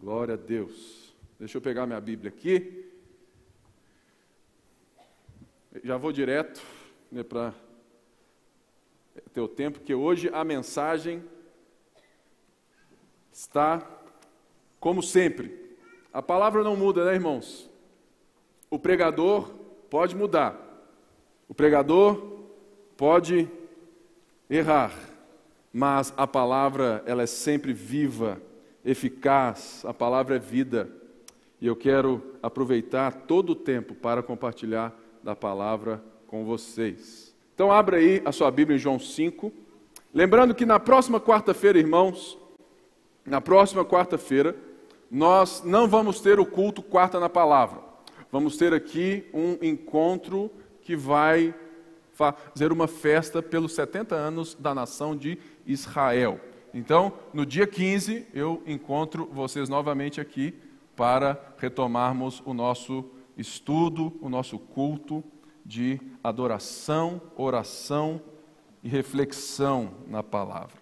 Glória a Deus. Deixa eu pegar minha Bíblia aqui. Já vou direto né, para ter o tempo, que hoje a mensagem está como sempre. A palavra não muda, né, irmãos? O pregador pode mudar. O pregador pode errar, mas a palavra ela é sempre viva eficaz, a palavra é vida. E eu quero aproveitar todo o tempo para compartilhar da palavra com vocês. Então, abra aí a sua Bíblia em João 5. Lembrando que na próxima quarta-feira, irmãos, na próxima quarta-feira, nós não vamos ter o culto quarta na palavra. Vamos ter aqui um encontro que vai fazer uma festa pelos 70 anos da nação de Israel. Então, no dia 15, eu encontro vocês novamente aqui para retomarmos o nosso estudo, o nosso culto de adoração, oração e reflexão na palavra.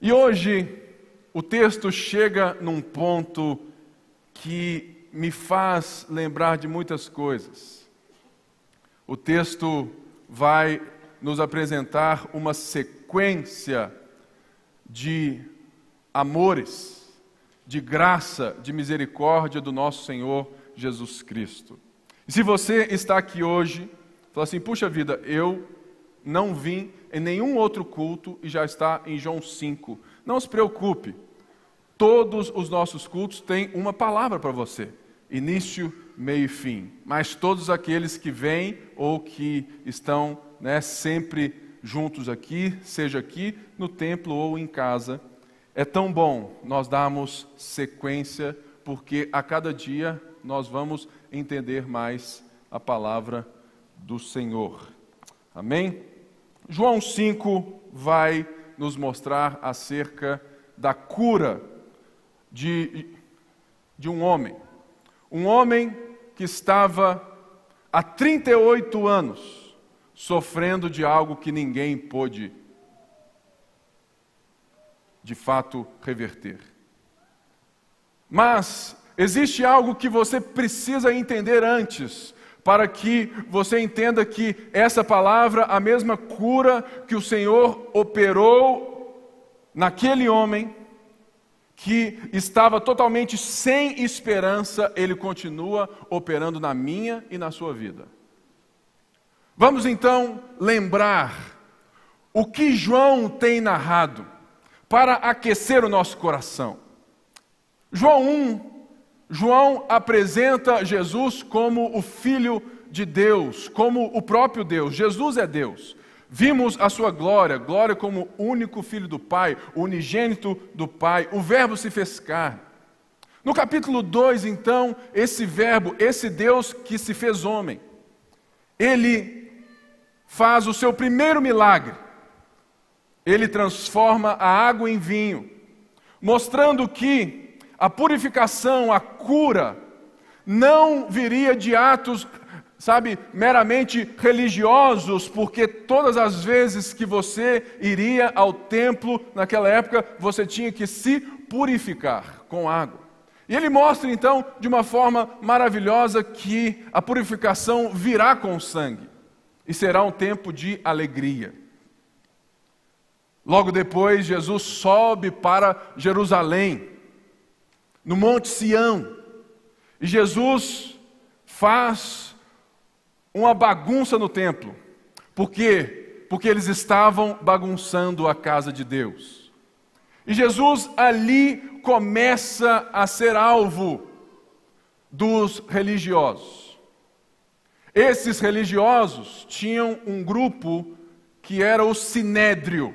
E hoje, o texto chega num ponto que me faz lembrar de muitas coisas. O texto vai nos apresentar uma sequência de amores, de graça, de misericórdia do nosso Senhor Jesus Cristo. E se você está aqui hoje, fala assim: puxa vida, eu não vim em nenhum outro culto e já está em João 5. Não se preocupe, todos os nossos cultos têm uma palavra para você: início, meio e fim. Mas todos aqueles que vêm ou que estão né, sempre juntos aqui, seja aqui no templo ou em casa. É tão bom nós darmos sequência, porque a cada dia nós vamos entender mais a palavra do Senhor. Amém? João 5 vai nos mostrar acerca da cura de, de um homem. Um homem que estava há 38 anos sofrendo de algo que ninguém pôde, de fato, reverter. Mas existe algo que você precisa entender antes, para que você entenda que essa palavra, a mesma cura que o Senhor operou naquele homem, que estava totalmente sem esperança, ele continua operando na minha e na sua vida. Vamos então lembrar o que João tem narrado para aquecer o nosso coração. João 1, João apresenta Jesus como o Filho de Deus, como o próprio Deus. Jesus é Deus. Vimos a sua glória, glória como único Filho do Pai, unigênito do Pai. O Verbo se fez carne. No capítulo 2, então, esse Verbo, esse Deus que se fez homem, ele faz o seu primeiro milagre. Ele transforma a água em vinho, mostrando que a purificação, a cura, não viria de atos, sabe, meramente religiosos, porque todas as vezes que você iria ao templo naquela época, você tinha que se purificar com água. E ele mostra então, de uma forma maravilhosa, que a purificação virá com sangue e será um tempo de alegria. Logo depois, Jesus sobe para Jerusalém, no Monte Sião, e Jesus faz uma bagunça no templo. Por quê? Porque eles estavam bagunçando a casa de Deus. E Jesus ali começa a ser alvo dos religiosos. Esses religiosos tinham um grupo que era o sinédrio,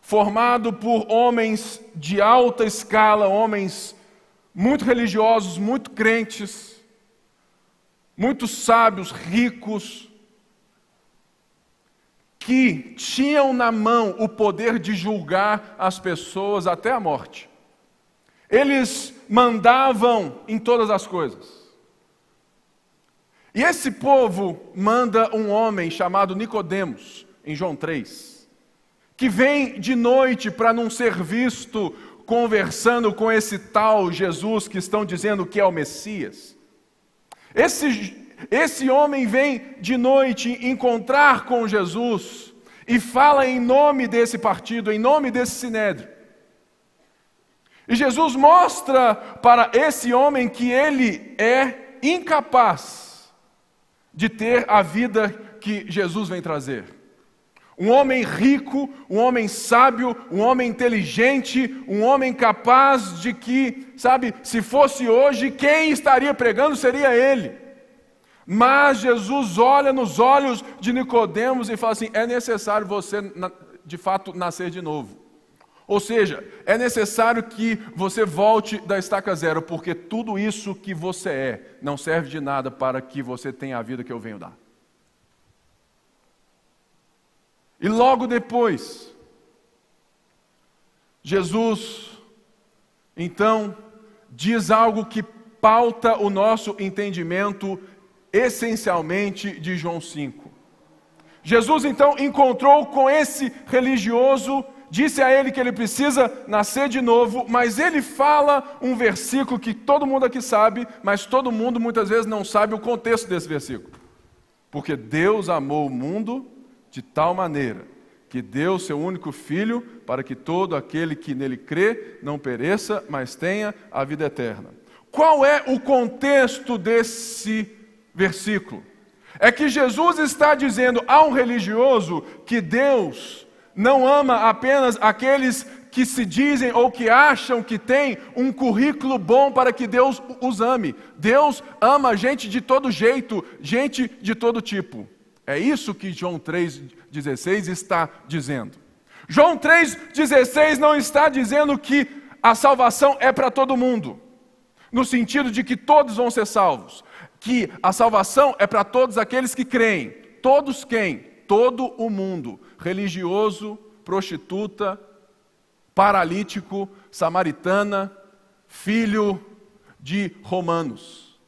formado por homens de alta escala, homens muito religiosos, muito crentes, muito sábios, ricos, que tinham na mão o poder de julgar as pessoas até a morte. Eles mandavam em todas as coisas. E esse povo manda um homem chamado Nicodemos, em João 3, que vem de noite para não ser visto conversando com esse tal Jesus que estão dizendo que é o Messias. Esse, esse homem vem de noite encontrar com Jesus e fala em nome desse partido, em nome desse sinédrio. E Jesus mostra para esse homem que ele é incapaz de ter a vida que Jesus vem trazer. Um homem rico, um homem sábio, um homem inteligente, um homem capaz de que, sabe, se fosse hoje, quem estaria pregando seria ele. Mas Jesus olha nos olhos de Nicodemos e fala assim: é necessário você, de fato, nascer de novo. Ou seja, é necessário que você volte da estaca zero, porque tudo isso que você é não serve de nada para que você tenha a vida que eu venho dar. E logo depois, Jesus, então, diz algo que pauta o nosso entendimento essencialmente de João 5. Jesus então encontrou com esse religioso disse a ele que ele precisa nascer de novo, mas ele fala um versículo que todo mundo aqui sabe, mas todo mundo muitas vezes não sabe o contexto desse versículo. Porque Deus amou o mundo de tal maneira que deu seu único filho para que todo aquele que nele crê não pereça, mas tenha a vida eterna. Qual é o contexto desse versículo? É que Jesus está dizendo a um religioso que Deus não ama apenas aqueles que se dizem ou que acham que têm um currículo bom para que Deus os ame. Deus ama gente de todo jeito, gente de todo tipo. É isso que João 3,16 está dizendo. João 3,16 não está dizendo que a salvação é para todo mundo, no sentido de que todos vão ser salvos, que a salvação é para todos aqueles que creem. Todos quem? Todo o mundo religioso, prostituta, paralítico, samaritana, filho de romanos.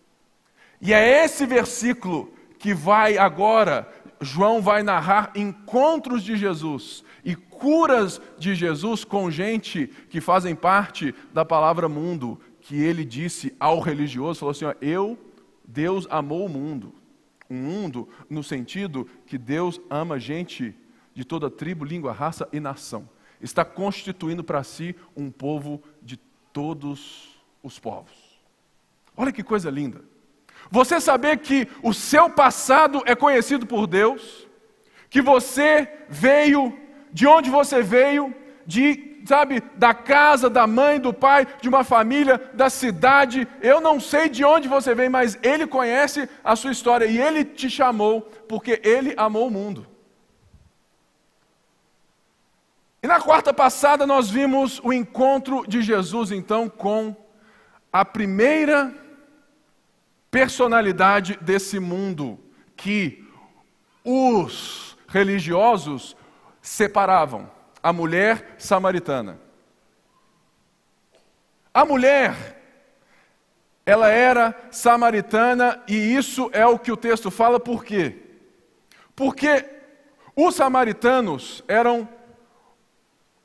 E é esse versículo que vai agora, João vai narrar encontros de Jesus e curas de Jesus com gente que fazem parte da palavra mundo, que ele disse ao religioso, falou assim: ó, eu, Deus amou o mundo. O mundo no sentido que Deus ama gente de toda tribo, língua, raça e nação. Está constituindo para si um povo de todos os povos. Olha que coisa linda. Você saber que o seu passado é conhecido por Deus, que você veio, de onde você veio, de, sabe, da casa, da mãe, do pai, de uma família, da cidade. Eu não sei de onde você vem, mas Ele conhece a sua história e Ele te chamou porque Ele amou o mundo. E na quarta passada nós vimos o encontro de Jesus então com a primeira personalidade desse mundo que os religiosos separavam, a mulher samaritana. A mulher ela era samaritana e isso é o que o texto fala por quê? Porque os samaritanos eram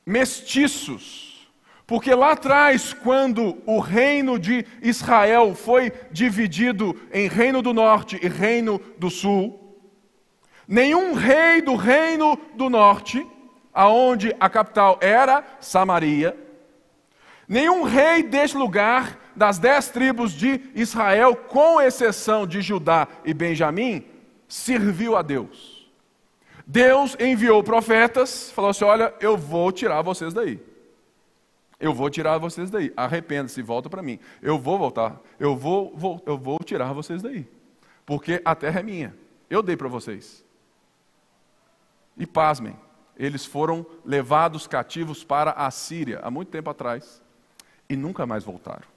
mestiços. Porque lá atrás, quando o reino de Israel foi dividido em reino do norte e reino do sul, nenhum rei do reino do norte, aonde a capital era Samaria, nenhum rei deste lugar, das dez tribos de Israel, com exceção de Judá e Benjamim, serviu a Deus. Deus enviou profetas, falou assim: Olha, eu vou tirar vocês daí. Eu vou tirar vocês daí. Arrependa-se, volta para mim. Eu vou voltar. Eu vou, vou, eu vou tirar vocês daí. Porque a terra é minha. Eu dei para vocês. E pasmem, eles foram levados cativos para a Síria há muito tempo atrás e nunca mais voltaram.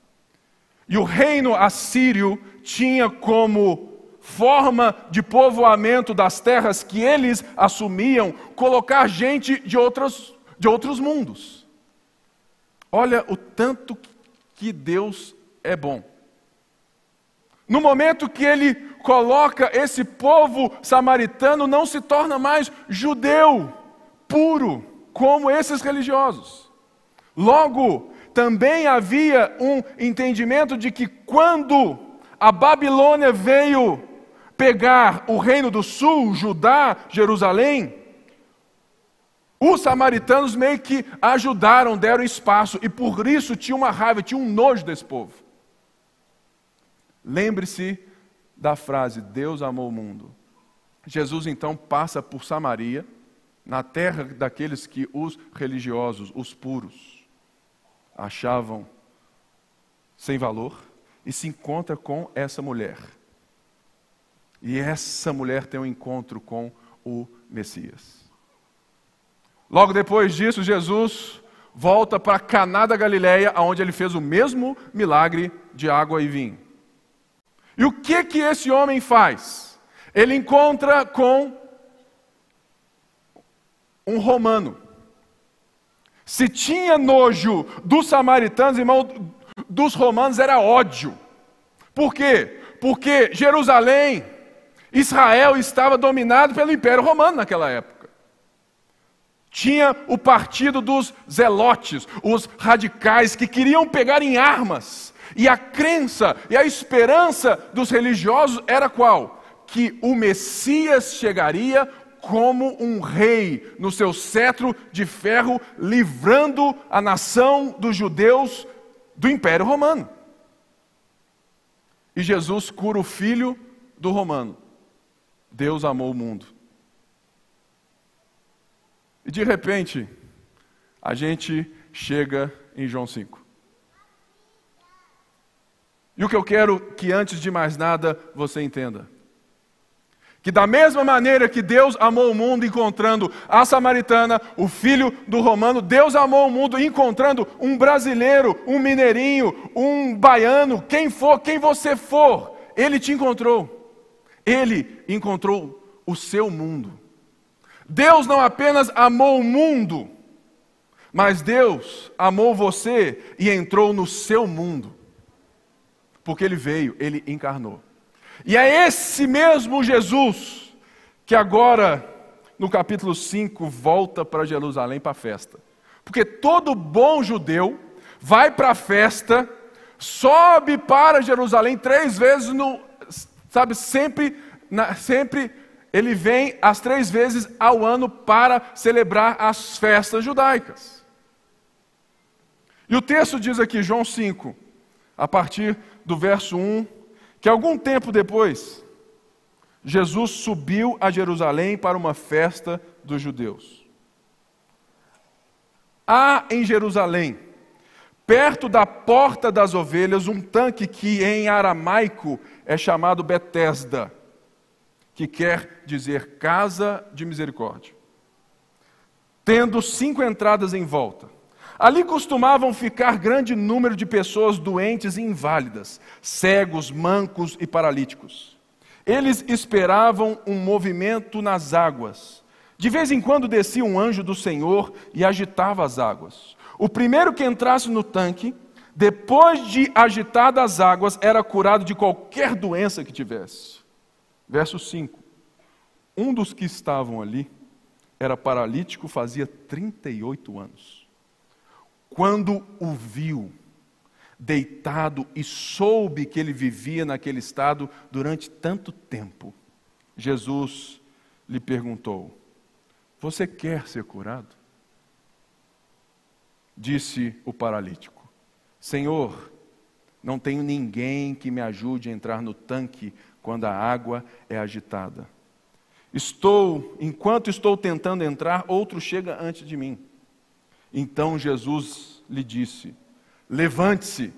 E o reino assírio tinha como forma de povoamento das terras que eles assumiam, colocar gente de outros, de outros mundos. Olha o tanto que Deus é bom. No momento que ele coloca esse povo samaritano, não se torna mais judeu puro, como esses religiosos. Logo, também havia um entendimento de que quando a Babilônia veio pegar o reino do sul, Judá, Jerusalém, os samaritanos meio que ajudaram, deram espaço, e por isso tinha uma raiva, tinha um nojo desse povo. Lembre-se da frase: Deus amou o mundo. Jesus então passa por Samaria, na terra daqueles que os religiosos, os puros, achavam sem valor, e se encontra com essa mulher. E essa mulher tem um encontro com o Messias. Logo depois disso, Jesus volta para Caná da Galileia, onde ele fez o mesmo milagre de água e vinho. E o que que esse homem faz? Ele encontra com um romano. Se tinha nojo dos samaritanos, irmão, dos romanos era ódio. Por quê? Porque Jerusalém, Israel estava dominado pelo Império Romano naquela época. Tinha o partido dos zelotes, os radicais que queriam pegar em armas e a crença e a esperança dos religiosos era qual? Que o Messias chegaria como um rei no seu cetro de ferro, livrando a nação dos judeus do Império Romano. E Jesus cura o filho do romano. Deus amou o mundo. E de repente, a gente chega em João 5. E o que eu quero que antes de mais nada você entenda. Que da mesma maneira que Deus amou o mundo encontrando a samaritana, o filho do romano, Deus amou o mundo encontrando um brasileiro, um mineirinho, um baiano, quem for, quem você for, ele te encontrou. Ele encontrou o seu mundo. Deus não apenas amou o mundo, mas Deus amou você e entrou no seu mundo porque ele veio, ele encarnou. E é esse mesmo Jesus que agora, no capítulo 5, volta para Jerusalém para a festa. Porque todo bom judeu vai para a festa, sobe para Jerusalém três vezes no, sabe, sempre, na, sempre ele vem as três vezes ao ano para celebrar as festas judaicas. E o texto diz aqui, João 5, a partir do verso 1, que algum tempo depois, Jesus subiu a Jerusalém para uma festa dos judeus. Há em Jerusalém, perto da porta das ovelhas, um tanque que em aramaico é chamado Betesda, que quer dizer casa de misericórdia, tendo cinco entradas em volta. Ali costumavam ficar grande número de pessoas doentes e inválidas, cegos, mancos e paralíticos. Eles esperavam um movimento nas águas. De vez em quando descia um anjo do Senhor e agitava as águas. O primeiro que entrasse no tanque, depois de agitadas as águas, era curado de qualquer doença que tivesse. Verso 5. Um dos que estavam ali era paralítico, fazia 38 anos quando o viu deitado e soube que ele vivia naquele estado durante tanto tempo, Jesus lhe perguntou: Você quer ser curado? Disse o paralítico: Senhor, não tenho ninguém que me ajude a entrar no tanque quando a água é agitada. Estou, enquanto estou tentando entrar, outro chega antes de mim. Então Jesus lhe disse: Levante-se,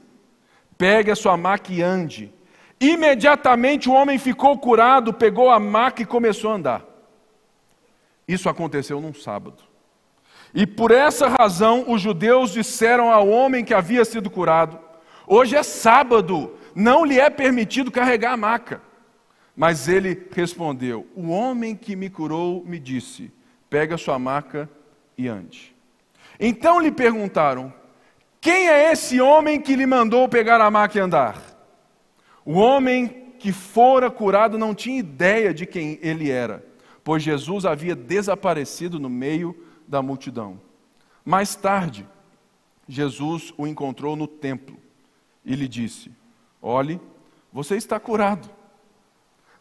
pegue a sua maca e ande. Imediatamente o homem ficou curado, pegou a maca e começou a andar. Isso aconteceu num sábado. E por essa razão os judeus disseram ao homem que havia sido curado: Hoje é sábado, não lhe é permitido carregar a maca. Mas ele respondeu: O homem que me curou me disse: Pega a sua maca e ande. Então lhe perguntaram: Quem é esse homem que lhe mandou pegar a maca e andar? O homem que fora curado não tinha ideia de quem ele era, pois Jesus havia desaparecido no meio da multidão. Mais tarde, Jesus o encontrou no templo e lhe disse: Olhe, você está curado.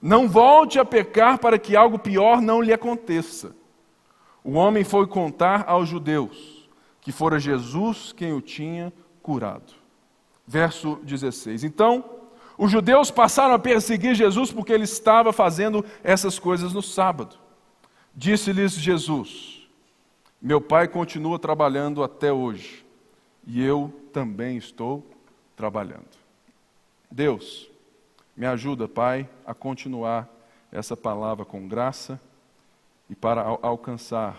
Não volte a pecar para que algo pior não lhe aconteça. O homem foi contar aos judeus que fora Jesus quem o tinha curado. Verso 16. Então, os judeus passaram a perseguir Jesus porque ele estava fazendo essas coisas no sábado. Disse-lhes Jesus: Meu pai continua trabalhando até hoje, e eu também estou trabalhando. Deus, me ajuda, Pai, a continuar essa palavra com graça e para alcançar,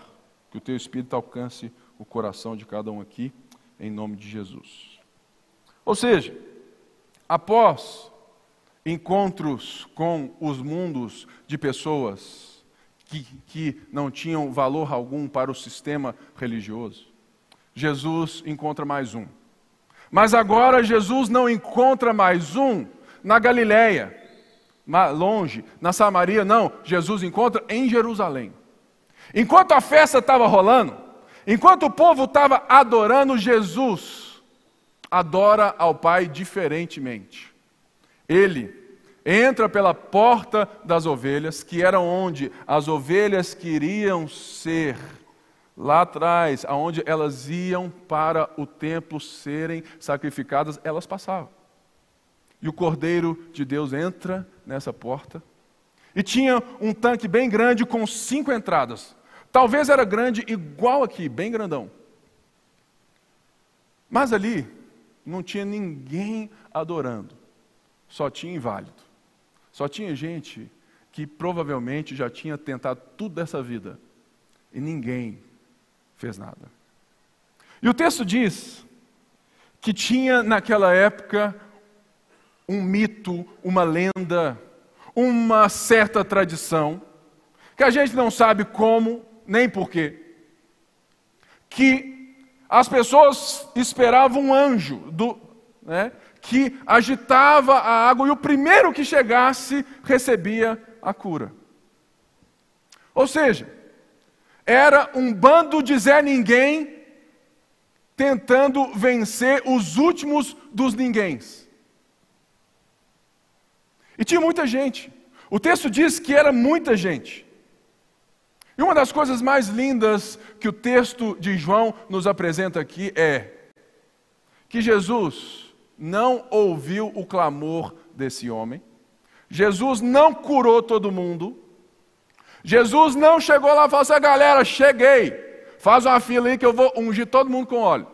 que o Teu Espírito alcance o coração de cada um aqui, em nome de Jesus. Ou seja, após encontros com os mundos de pessoas que, que não tinham valor algum para o sistema religioso, Jesus encontra mais um. Mas agora Jesus não encontra mais um na Galiléia, longe, na Samaria, não. Jesus encontra em Jerusalém. Enquanto a festa estava rolando, enquanto o povo estava adorando Jesus, adora ao Pai diferentemente. Ele entra pela porta das ovelhas, que era onde as ovelhas queriam ser lá atrás, aonde elas iam para o templo serem sacrificadas, elas passavam. E o Cordeiro de Deus entra nessa porta. E tinha um tanque bem grande com cinco entradas. Talvez era grande igual aqui, bem grandão. Mas ali não tinha ninguém adorando. Só tinha inválido. Só tinha gente que provavelmente já tinha tentado tudo dessa vida. E ninguém fez nada. E o texto diz que tinha naquela época um mito, uma lenda, uma certa tradição, que a gente não sabe como nem porquê, que as pessoas esperavam um anjo do, né, que agitava a água e o primeiro que chegasse recebia a cura. Ou seja, era um bando de Zé Ninguém tentando vencer os últimos dos ninguéms. E tinha muita gente. O texto diz que era muita gente. E uma das coisas mais lindas que o texto de João nos apresenta aqui é que Jesus não ouviu o clamor desse homem, Jesus não curou todo mundo, Jesus não chegou lá e falou assim: galera, cheguei, faz uma fila aí que eu vou ungir todo mundo com óleo.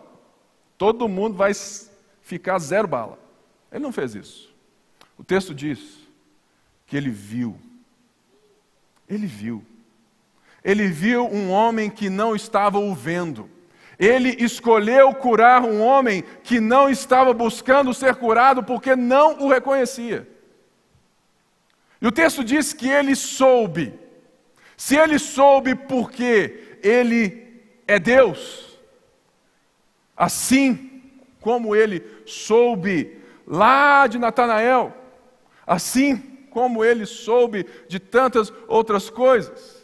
Todo mundo vai ficar zero bala. Ele não fez isso. O texto diz que ele viu. Ele viu. Ele viu um homem que não estava o vendo. Ele escolheu curar um homem que não estava buscando ser curado porque não o reconhecia. E o texto diz que ele soube se ele soube porque ele é Deus, assim como ele soube lá de Natanael, assim como ele soube de tantas outras coisas.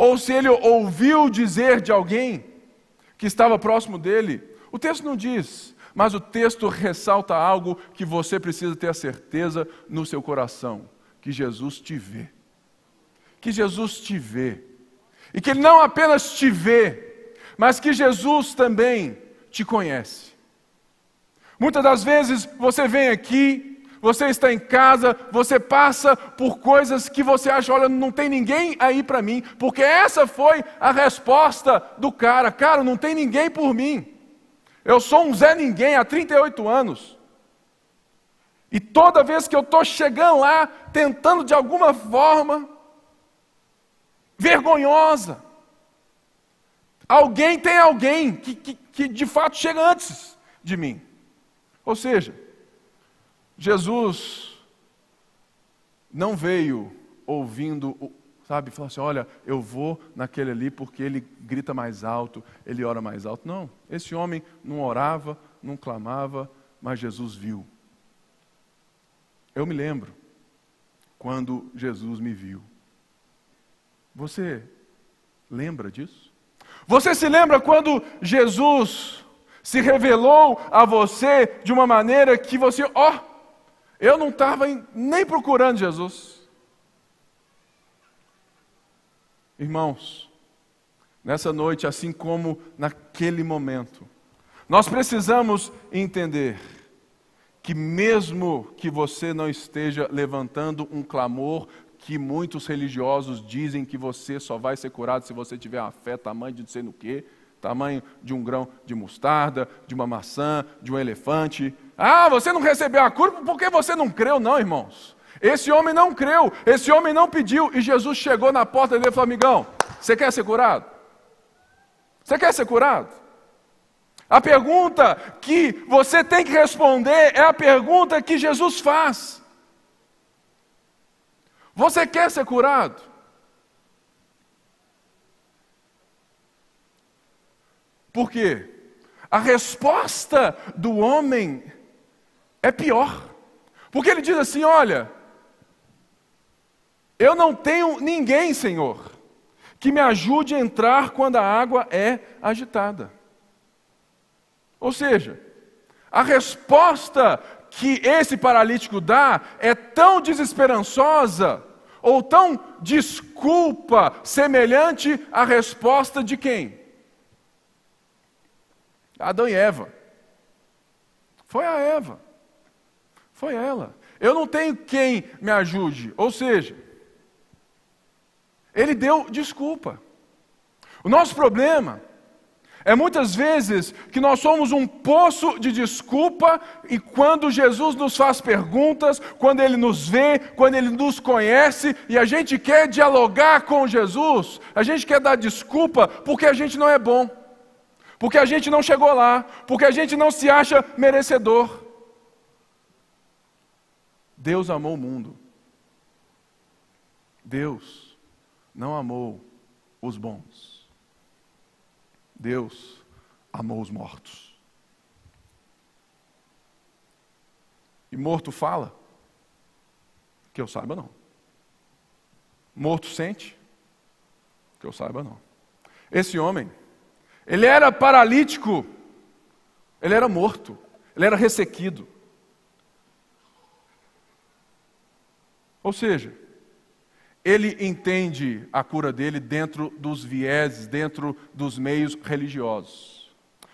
Ou se ele ouviu dizer de alguém que estava próximo dele, o texto não diz, mas o texto ressalta algo que você precisa ter a certeza no seu coração: que Jesus te vê que Jesus te vê. E que Ele não apenas te vê, mas que Jesus também te conhece. Muitas das vezes você vem aqui, você está em casa, você passa por coisas que você acha, olha, não tem ninguém aí para mim, porque essa foi a resposta do cara, cara, não tem ninguém por mim. Eu sou um Zé Ninguém há 38 anos. E toda vez que eu estou chegando lá, tentando de alguma forma vergonhosa. Alguém tem alguém que, que, que de fato chega antes de mim. Ou seja, Jesus não veio ouvindo, sabe, falar assim: olha, eu vou naquele ali porque ele grita mais alto, ele ora mais alto. Não, esse homem não orava, não clamava, mas Jesus viu. Eu me lembro quando Jesus me viu. Você lembra disso? Você se lembra quando Jesus se revelou a você de uma maneira que você, ó, oh, eu não estava nem procurando Jesus. Irmãos, nessa noite, assim como naquele momento, nós precisamos entender que, mesmo que você não esteja levantando um clamor que muitos religiosos dizem que você só vai ser curado se você tiver uma fé tamanho de não sei no quê, tamanho de um grão de mostarda, de uma maçã, de um elefante. Ah, você não recebeu a cura porque você não creu, não, irmãos. Esse homem não creu, esse homem não pediu, e Jesus chegou na porta dele e falou: Amigão, você quer ser curado? Você quer ser curado? A pergunta que você tem que responder é a pergunta que Jesus faz. Você quer ser curado? Por quê? A resposta do homem é pior. Porque ele diz assim: Olha, eu não tenho ninguém, Senhor, que me ajude a entrar quando a água é agitada. Ou seja, a resposta que esse paralítico dá é tão desesperançosa ou tão desculpa semelhante à resposta de quem? Adão e Eva. Foi a Eva. Foi ela. Eu não tenho quem me ajude. Ou seja, ele deu desculpa. O nosso problema é muitas vezes que nós somos um poço de desculpa e quando Jesus nos faz perguntas, quando Ele nos vê, quando Ele nos conhece e a gente quer dialogar com Jesus, a gente quer dar desculpa porque a gente não é bom, porque a gente não chegou lá, porque a gente não se acha merecedor. Deus amou o mundo. Deus não amou os bons. Deus amou os mortos. E morto fala? Que eu saiba, não. Morto sente? Que eu saiba, não. Esse homem, ele era paralítico, ele era morto, ele era ressequido. Ou seja, ele entende a cura dele dentro dos vieses, dentro dos meios religiosos.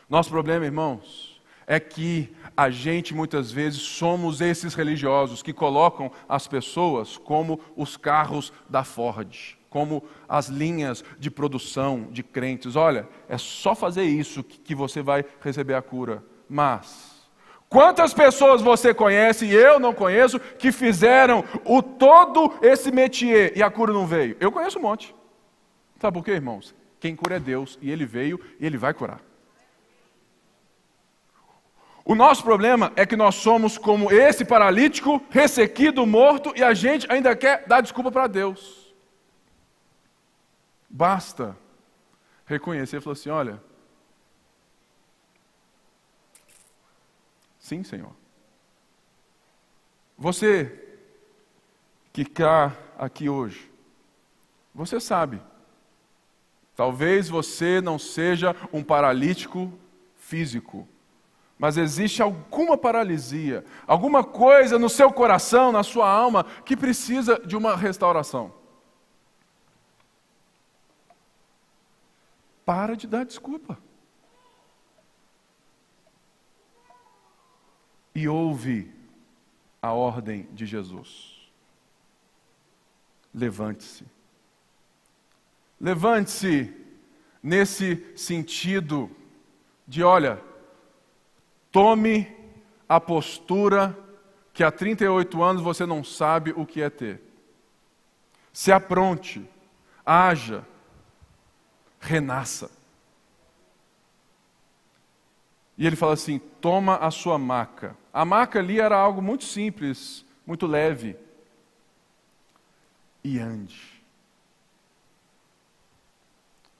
Nosso problema, irmãos, é que a gente muitas vezes somos esses religiosos que colocam as pessoas como os carros da Ford, como as linhas de produção de crentes. Olha, é só fazer isso que você vai receber a cura. Mas Quantas pessoas você conhece e eu não conheço que fizeram o todo esse métier e a cura não veio? Eu conheço um monte. Sabe por quê, irmãos? Quem cura é Deus e ele veio e ele vai curar. O nosso problema é que nós somos como esse paralítico, ressequido, morto, e a gente ainda quer dar desculpa para Deus. Basta reconhecer e falar assim: olha, Sim, Senhor. Você que está aqui hoje, você sabe, talvez você não seja um paralítico físico, mas existe alguma paralisia, alguma coisa no seu coração, na sua alma, que precisa de uma restauração. Para de dar desculpa. e ouve a ordem de Jesus. Levante-se. Levante-se nesse sentido de, olha, tome a postura que há 38 anos você não sabe o que é ter. Se apronte, haja, renasça. E ele fala assim: toma a sua maca. A maca ali era algo muito simples, muito leve. E ande.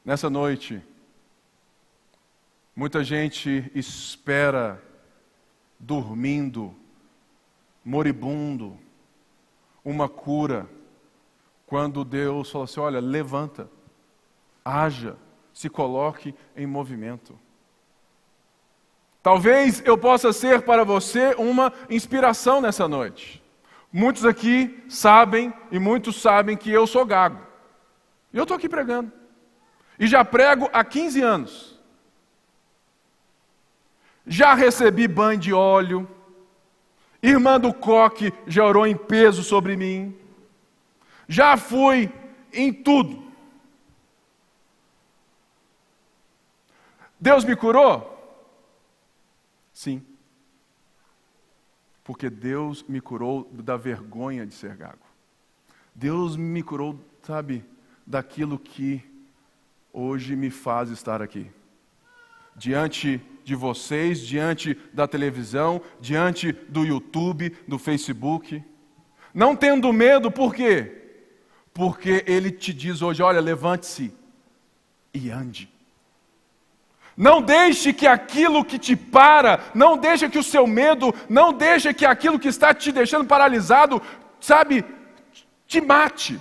Nessa noite, muita gente espera, dormindo, moribundo, uma cura, quando Deus fala assim: olha, levanta, haja, se coloque em movimento. Talvez eu possa ser para você uma inspiração nessa noite. Muitos aqui sabem e muitos sabem que eu sou gago. E eu estou aqui pregando. E já prego há 15 anos. Já recebi banho de óleo. Irmã do coque já orou em peso sobre mim. Já fui em tudo. Deus me curou? Sim. Porque Deus me curou da vergonha de ser gago. Deus me curou, sabe, daquilo que hoje me faz estar aqui. Diante de vocês, diante da televisão, diante do YouTube, do Facebook. Não tendo medo, por quê? Porque Ele te diz hoje: olha, levante-se e ande. Não deixe que aquilo que te para, não deixe que o seu medo, não deixe que aquilo que está te deixando paralisado, sabe, te mate.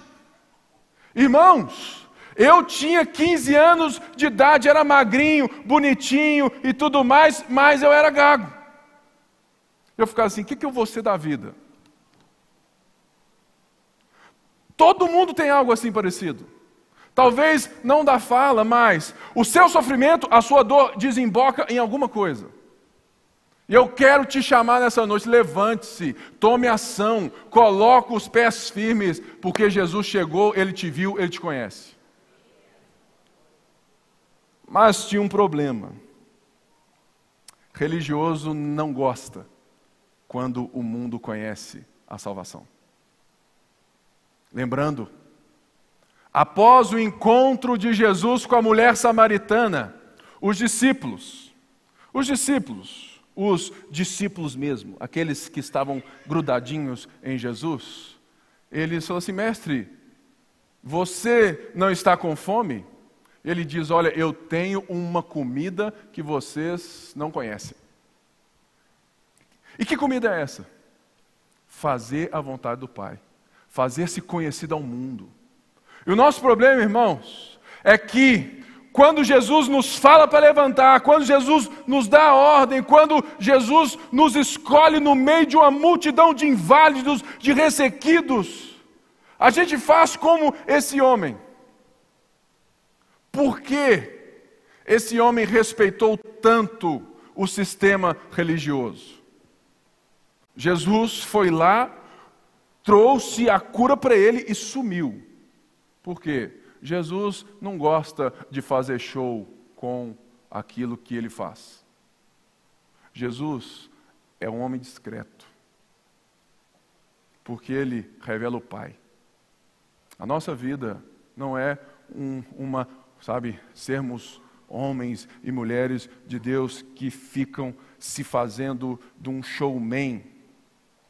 Irmãos, eu tinha 15 anos de idade, era magrinho, bonitinho e tudo mais, mas eu era gago. Eu ficava assim: o que, que eu vou ser da vida? Todo mundo tem algo assim parecido. Talvez não da fala, mas o seu sofrimento, a sua dor desemboca em alguma coisa. E eu quero te chamar nessa noite, levante-se, tome ação, coloque os pés firmes, porque Jesus chegou, ele te viu, ele te conhece. Mas tinha um problema. Religioso não gosta quando o mundo conhece a salvação. Lembrando, após o encontro de Jesus com a mulher samaritana, os discípulos, os discípulos, os discípulos mesmo, aqueles que estavam grudadinhos em Jesus, eles falaram assim: mestre, você não está com fome? Ele diz: Olha, eu tenho uma comida que vocês não conhecem. E que comida é essa? Fazer a vontade do Pai, fazer-se conhecido ao mundo. E o nosso problema, irmãos, é que quando Jesus nos fala para levantar, quando Jesus nos dá a ordem, quando Jesus nos escolhe no meio de uma multidão de inválidos, de ressequidos, a gente faz como esse homem. Por que esse homem respeitou tanto o sistema religioso? Jesus foi lá, trouxe a cura para ele e sumiu. Por quê? Jesus não gosta de fazer show com aquilo que ele faz. Jesus é um homem discreto, porque ele revela o Pai. A nossa vida não é um, uma, sabe, sermos homens e mulheres de Deus que ficam se fazendo de um showman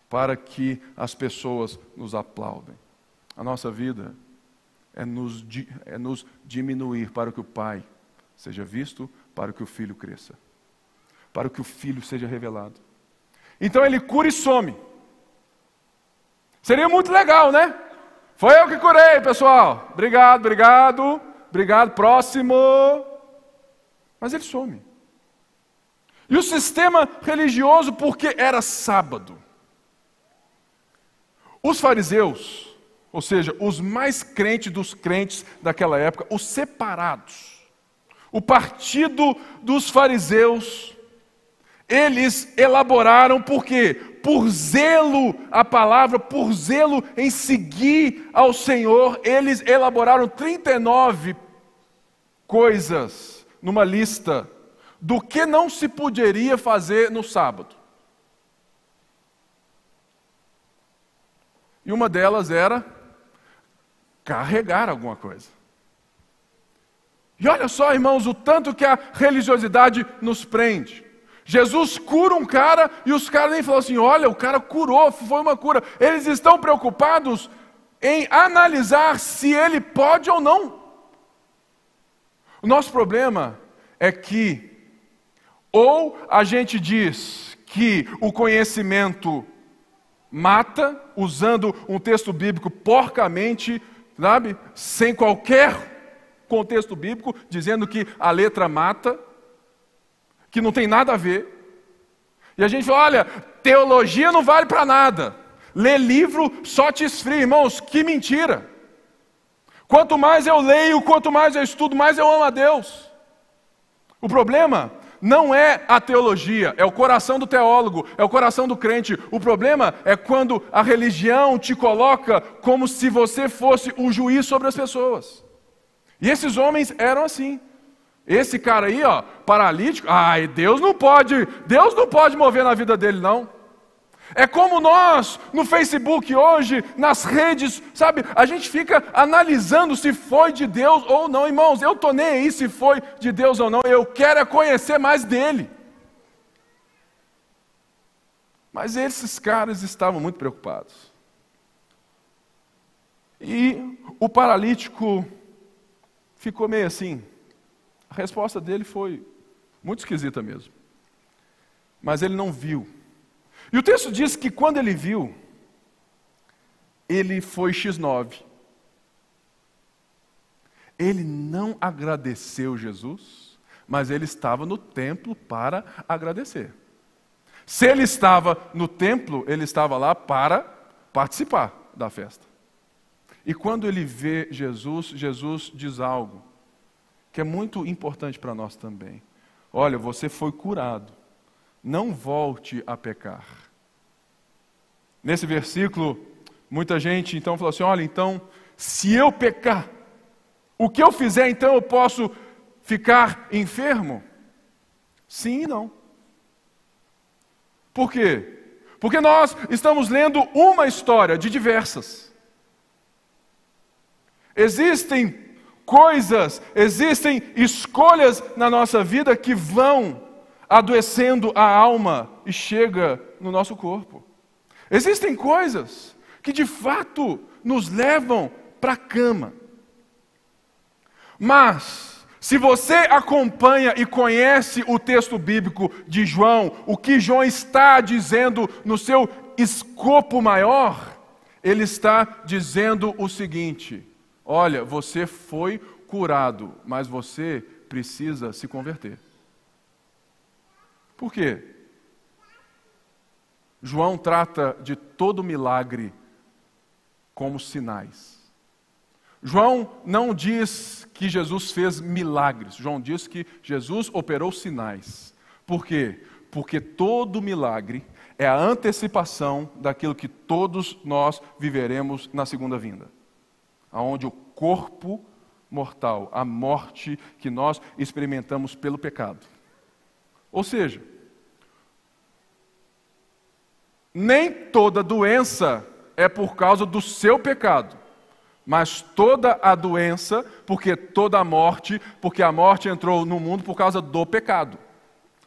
para que as pessoas nos aplaudem. A nossa vida é nos, é nos diminuir para que o Pai seja visto, para que o Filho cresça, para que o Filho seja revelado. Então ele cura e some. Seria muito legal, né? Foi eu que curei, pessoal. Obrigado, obrigado, obrigado. Próximo. Mas ele some. E o sistema religioso, porque era sábado. Os fariseus, ou seja, os mais crentes dos crentes daquela época, os separados, o partido dos fariseus, eles elaboraram por quê? Por zelo à palavra, por zelo em seguir ao Senhor, eles elaboraram 39 coisas numa lista do que não se poderia fazer no sábado. E uma delas era carregar alguma coisa. E olha só, irmãos, o tanto que a religiosidade nos prende. Jesus cura um cara e os caras nem falam assim: olha, o cara curou, foi uma cura. Eles estão preocupados em analisar se ele pode ou não. O nosso problema é que, ou a gente diz que o conhecimento mata, usando um texto bíblico porcamente sabe? Sem qualquer contexto bíblico dizendo que a letra mata, que não tem nada a ver. E a gente fala: olha, teologia não vale para nada. Ler livro só te esfria, irmãos, que mentira. Quanto mais eu leio, quanto mais eu estudo, mais eu amo a Deus. O problema não é a teologia, é o coração do teólogo, é o coração do crente. O problema é quando a religião te coloca como se você fosse o juiz sobre as pessoas. E esses homens eram assim. Esse cara aí, ó, paralítico, ai, Deus não pode, Deus não pode mover na vida dele não. É como nós, no Facebook hoje, nas redes, sabe? A gente fica analisando se foi de Deus ou não. Irmãos, eu estou nem aí se foi de Deus ou não. Eu quero é conhecer mais dele. Mas esses caras estavam muito preocupados. E o paralítico ficou meio assim. A resposta dele foi muito esquisita mesmo. Mas ele não viu e o texto diz que quando ele viu, ele foi X9. Ele não agradeceu Jesus, mas ele estava no templo para agradecer. Se ele estava no templo, ele estava lá para participar da festa. E quando ele vê Jesus, Jesus diz algo que é muito importante para nós também. Olha, você foi curado não volte a pecar. Nesse versículo, muita gente então falou assim: olha, então, se eu pecar, o que eu fizer então eu posso ficar enfermo? Sim e não. Por quê? Porque nós estamos lendo uma história de diversas. Existem coisas, existem escolhas na nossa vida que vão adoecendo a alma e chega no nosso corpo. Existem coisas que de fato nos levam para a cama. Mas, se você acompanha e conhece o texto bíblico de João, o que João está dizendo no seu escopo maior, ele está dizendo o seguinte: olha, você foi curado, mas você precisa se converter. Por quê? João trata de todo milagre como sinais. João não diz que Jesus fez milagres, João diz que Jesus operou sinais. Por quê? Porque todo milagre é a antecipação daquilo que todos nós viveremos na segunda vinda. Aonde o corpo mortal, a morte que nós experimentamos pelo pecado, ou seja, nem toda doença é por causa do seu pecado, mas toda a doença, porque toda a morte, porque a morte entrou no mundo por causa do pecado.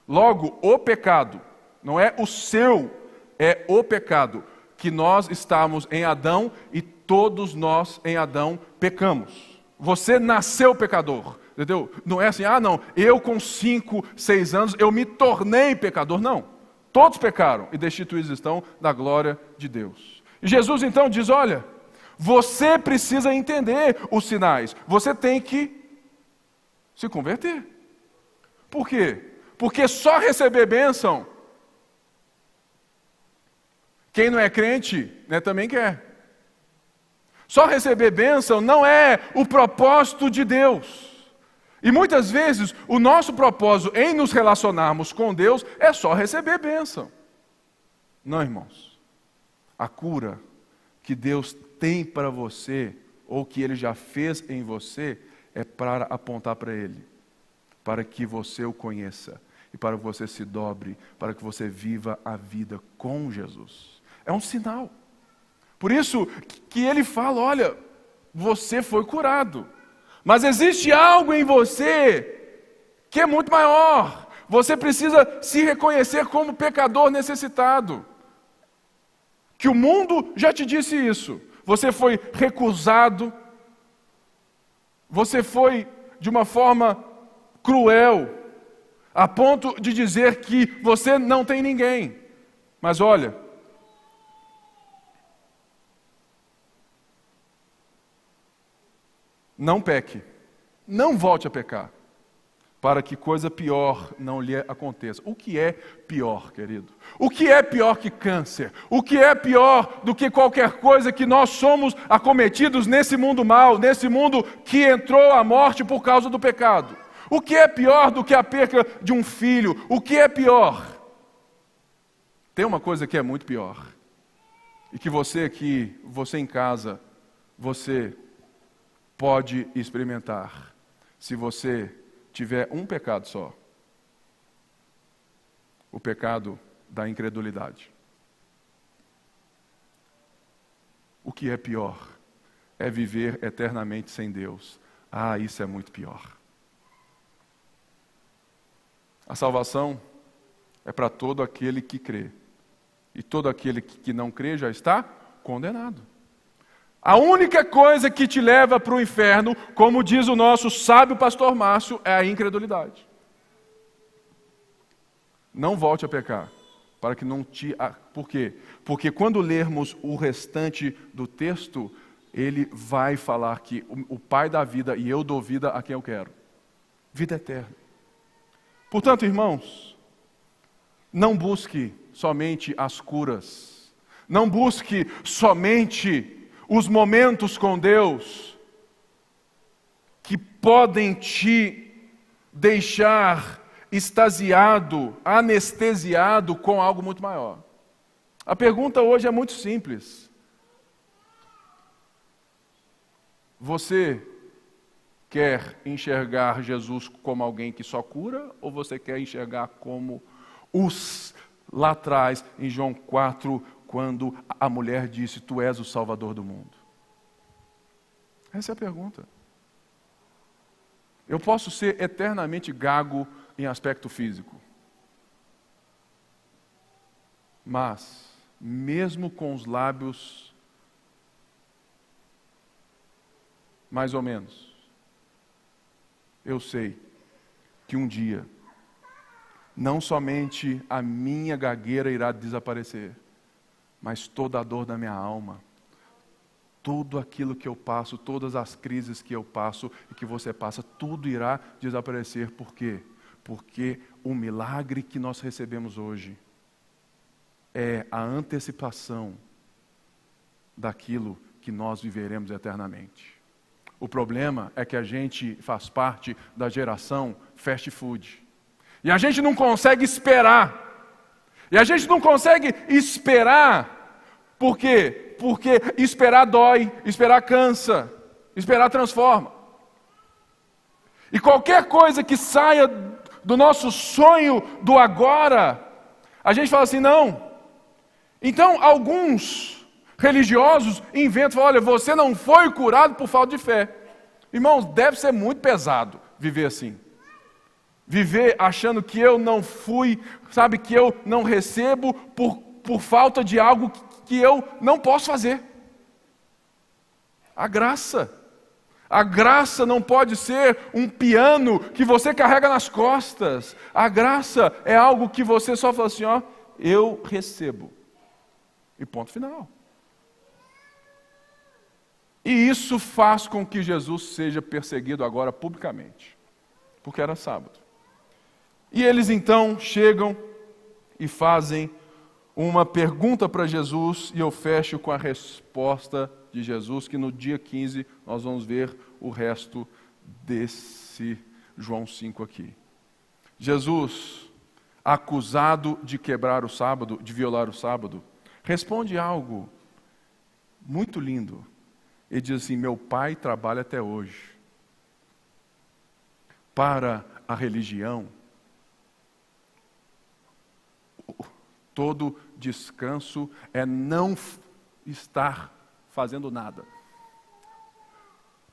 Logo, o pecado, não é o seu, é o pecado, que nós estamos em Adão e todos nós em Adão pecamos. Você nasceu pecador. Entendeu? Não é assim, ah, não, eu com cinco, seis anos, eu me tornei pecador. Não. Todos pecaram e destituídos estão da glória de Deus. E Jesus então diz: olha, você precisa entender os sinais, você tem que se converter. Por quê? Porque só receber bênção, quem não é crente né, também quer. Só receber bênção não é o propósito de Deus. E muitas vezes o nosso propósito em nos relacionarmos com Deus é só receber bênção. Não, irmãos. A cura que Deus tem para você, ou que Ele já fez em você, é para apontar para Ele, para que você o conheça e para que você se dobre, para que você viva a vida com Jesus. É um sinal. Por isso que Ele fala: olha, você foi curado. Mas existe algo em você que é muito maior. Você precisa se reconhecer como pecador necessitado. Que o mundo já te disse isso. Você foi recusado. Você foi de uma forma cruel, a ponto de dizer que você não tem ninguém. Mas olha, não peque, não volte a pecar, para que coisa pior não lhe aconteça. O que é pior, querido? O que é pior que câncer? O que é pior do que qualquer coisa que nós somos acometidos nesse mundo mal, nesse mundo que entrou a morte por causa do pecado? O que é pior do que a perca de um filho? O que é pior? Tem uma coisa que é muito pior. E que você aqui, você em casa, você pode experimentar se você tiver um pecado só: o pecado da incredulidade. O que é pior é viver eternamente sem Deus. Ah, isso é muito pior. A salvação é para todo aquele que crê. E todo aquele que não crê já está condenado. A única coisa que te leva para o inferno, como diz o nosso sábio pastor Márcio, é a incredulidade. Não volte a pecar, para que não te. Por quê? Porque quando lermos o restante do texto, ele vai falar que o Pai dá vida e eu dou vida a quem eu quero. Vida eterna. Portanto, irmãos, não busque somente as curas, não busque somente os momentos com Deus que podem te deixar extasiado, anestesiado com algo muito maior. A pergunta hoje é muito simples. Você quer enxergar Jesus como alguém que só cura ou você quer enxergar como os lá atrás em João 4, quando a mulher disse: Tu és o Salvador do mundo? Essa é a pergunta. Eu posso ser eternamente gago em aspecto físico, mas, mesmo com os lábios mais ou menos, eu sei que um dia, não somente a minha gagueira irá desaparecer, mas toda a dor da minha alma, tudo aquilo que eu passo, todas as crises que eu passo e que você passa, tudo irá desaparecer. Por quê? Porque o milagre que nós recebemos hoje é a antecipação daquilo que nós viveremos eternamente. O problema é que a gente faz parte da geração fast food. E a gente não consegue esperar e a gente não consegue esperar, por quê? Porque esperar dói, esperar cansa, esperar transforma. E qualquer coisa que saia do nosso sonho do agora, a gente fala assim: não. Então, alguns religiosos inventam, olha, você não foi curado por falta de fé. Irmãos, deve ser muito pesado viver assim viver achando que eu não fui, sabe, que eu não recebo por, por falta de algo que eu não posso fazer. A graça. A graça não pode ser um piano que você carrega nas costas. A graça é algo que você só fala assim: ó, eu recebo. E ponto final. E isso faz com que Jesus seja perseguido agora publicamente, porque era sábado. E eles então chegam e fazem uma pergunta para Jesus, e eu fecho com a resposta de Jesus, que no dia 15 nós vamos ver o resto desse João 5 aqui. Jesus, acusado de quebrar o sábado, de violar o sábado, responde algo muito lindo. Ele diz assim: Meu pai trabalha até hoje. Para a religião, Todo descanso é não estar fazendo nada.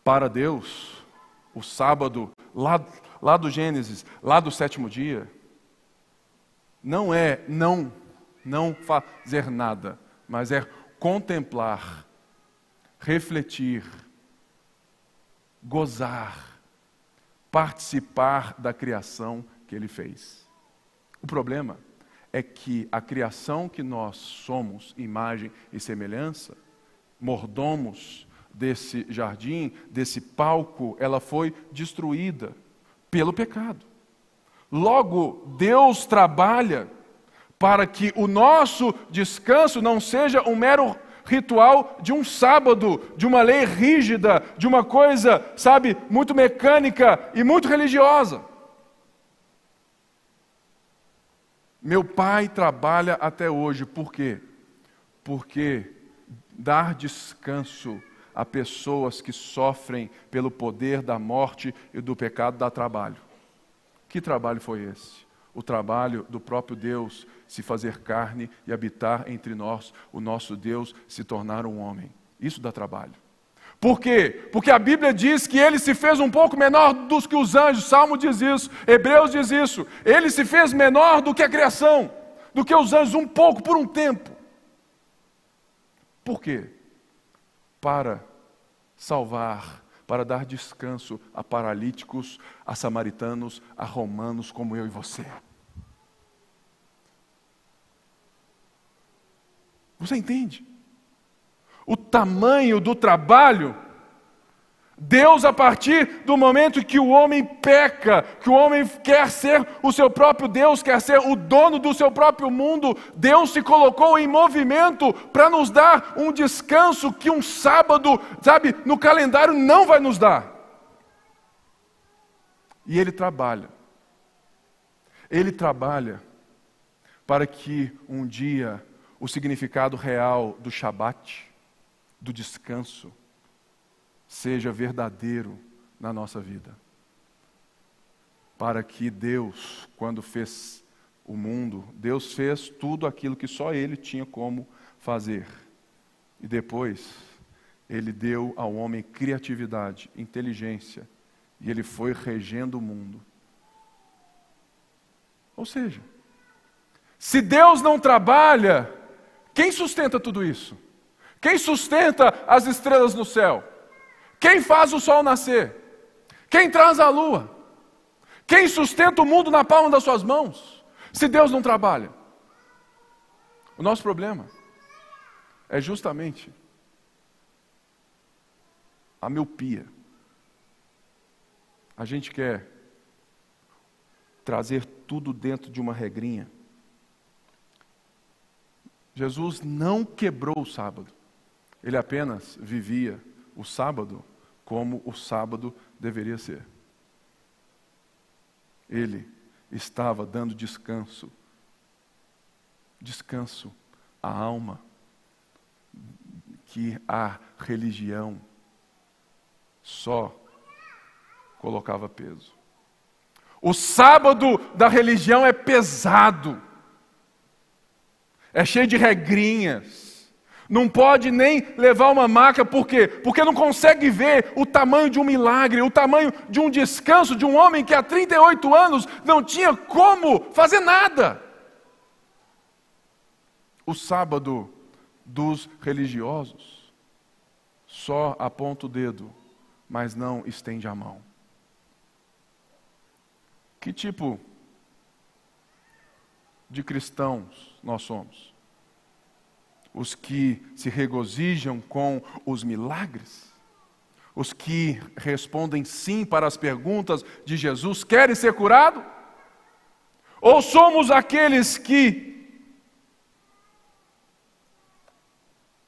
Para Deus, o sábado, lá, lá do Gênesis, lá do sétimo dia, não é não, não fazer nada, mas é contemplar, refletir, gozar, participar da criação que ele fez. O problema é que a criação que nós somos, imagem e semelhança, mordomos desse jardim, desse palco, ela foi destruída pelo pecado. Logo, Deus trabalha para que o nosso descanso não seja um mero ritual de um sábado, de uma lei rígida, de uma coisa, sabe, muito mecânica e muito religiosa. Meu pai trabalha até hoje, por quê? Porque dar descanso a pessoas que sofrem pelo poder da morte e do pecado dá trabalho. Que trabalho foi esse? O trabalho do próprio Deus se fazer carne e habitar entre nós, o nosso Deus se tornar um homem. Isso dá trabalho. Por quê? Porque a Bíblia diz que ele se fez um pouco menor dos que os anjos, Salmo diz isso, Hebreus diz isso. Ele se fez menor do que a criação, do que os anjos, um pouco, por um tempo. Por quê? Para salvar, para dar descanso a paralíticos, a samaritanos, a romanos como eu e você. Você entende? O tamanho do trabalho Deus, a partir do momento que o homem peca, que o homem quer ser o seu próprio Deus, quer ser o dono do seu próprio mundo, Deus se colocou em movimento para nos dar um descanso que um sábado, sabe, no calendário não vai nos dar. E Ele trabalha. Ele trabalha para que um dia o significado real do Shabat, do descanso, seja verdadeiro na nossa vida. Para que Deus, quando fez o mundo, Deus fez tudo aquilo que só Ele tinha como fazer. E depois, Ele deu ao homem criatividade, inteligência, e ele foi regendo o mundo. Ou seja, se Deus não trabalha, quem sustenta tudo isso? Quem sustenta as estrelas no céu? Quem faz o sol nascer? Quem traz a lua? Quem sustenta o mundo na palma das suas mãos? Se Deus não trabalha. O nosso problema é justamente a miopia. A gente quer trazer tudo dentro de uma regrinha. Jesus não quebrou o sábado, ele apenas vivia o sábado como o sábado deveria ser. Ele estava dando descanso, descanso à alma, que a religião só colocava peso. O sábado da religião é pesado, é cheio de regrinhas, não pode nem levar uma maca, por quê? Porque não consegue ver o tamanho de um milagre, o tamanho de um descanso de um homem que há 38 anos não tinha como fazer nada. O sábado dos religiosos só aponta o dedo, mas não estende a mão. Que tipo de cristãos nós somos? Os que se regozijam com os milagres, os que respondem sim para as perguntas de Jesus: querem ser curado? Ou somos aqueles que,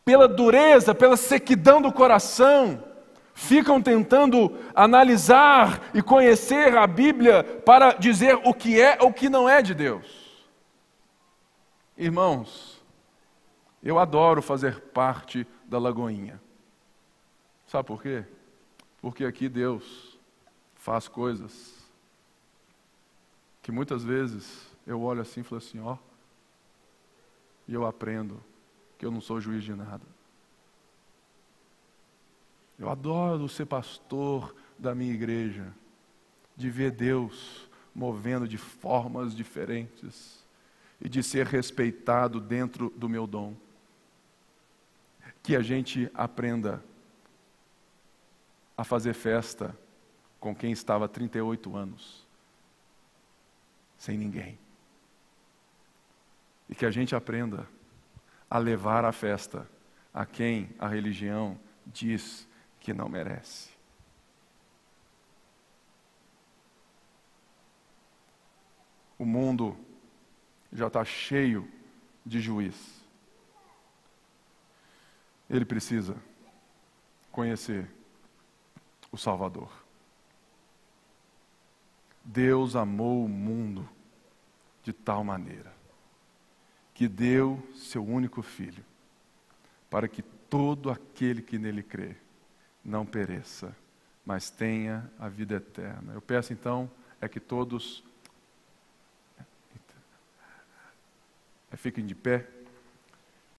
pela dureza, pela sequidão do coração, ficam tentando analisar e conhecer a Bíblia para dizer o que é ou o que não é de Deus? Irmãos, eu adoro fazer parte da Lagoinha. Sabe por quê? Porque aqui Deus faz coisas que muitas vezes eu olho assim e falo assim, ó, e eu aprendo que eu não sou juiz de nada. Eu adoro ser pastor da minha igreja, de ver Deus movendo de formas diferentes e de ser respeitado dentro do meu dom que a gente aprenda a fazer festa com quem estava há 38 anos, sem ninguém. E que a gente aprenda a levar a festa a quem a religião diz que não merece. O mundo já está cheio de juiz. Ele precisa conhecer o Salvador. Deus amou o mundo de tal maneira que deu seu único filho, para que todo aquele que nele crê não pereça, mas tenha a vida eterna. Eu peço então é que todos é, fiquem de pé.